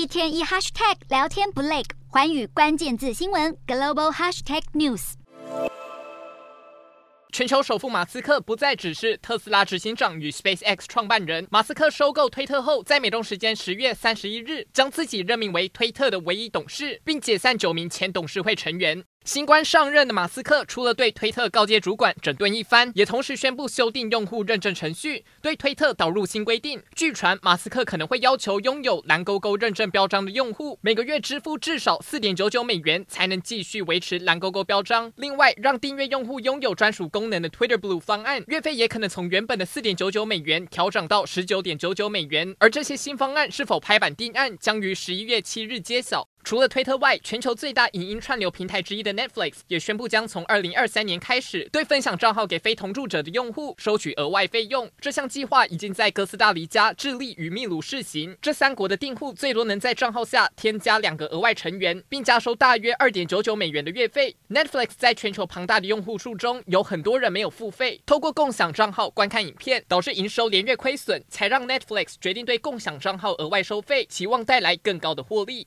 一天一 hashtag 聊天不累，环宇关键字新闻 global hashtag news。全球首富马斯克不再只是特斯拉执行长与 SpaceX 创办人。马斯克收购推特后，在美东时间十月三十一日，将自己任命为推特的唯一董事，并解散九名前董事会成员。新官上任的马斯克，除了对推特高阶主管整顿一番，也同时宣布修订用户认证程序，对推特导入新规定。据传，马斯克可能会要求拥有蓝勾勾认证标章的用户，每个月支付至少四点九九美元，才能继续维持蓝勾勾标章。另外，让订阅用户拥有专属功能的 Twitter Blue 方案，月费也可能从原本的四点九九美元调涨到十九点九九美元。而这些新方案是否拍板定案，将于十一月七日揭晓。除了推特外，全球最大影音串流平台之一的 Netflix 也宣布将从二零二三年开始，对分享账号给非同住者的用户收取额外费用。这项计划已经在哥斯达黎加、智利与秘鲁试行。这三国的订户最多能在账号下添加两个额外成员，并加收大约二点九九美元的月费。Netflix 在全球庞大的用户数中，有很多人没有付费，透过共享账号观看影片，导致营收连月亏损，才让 Netflix 决定对共享账号额外收费，期望带来更高的获利。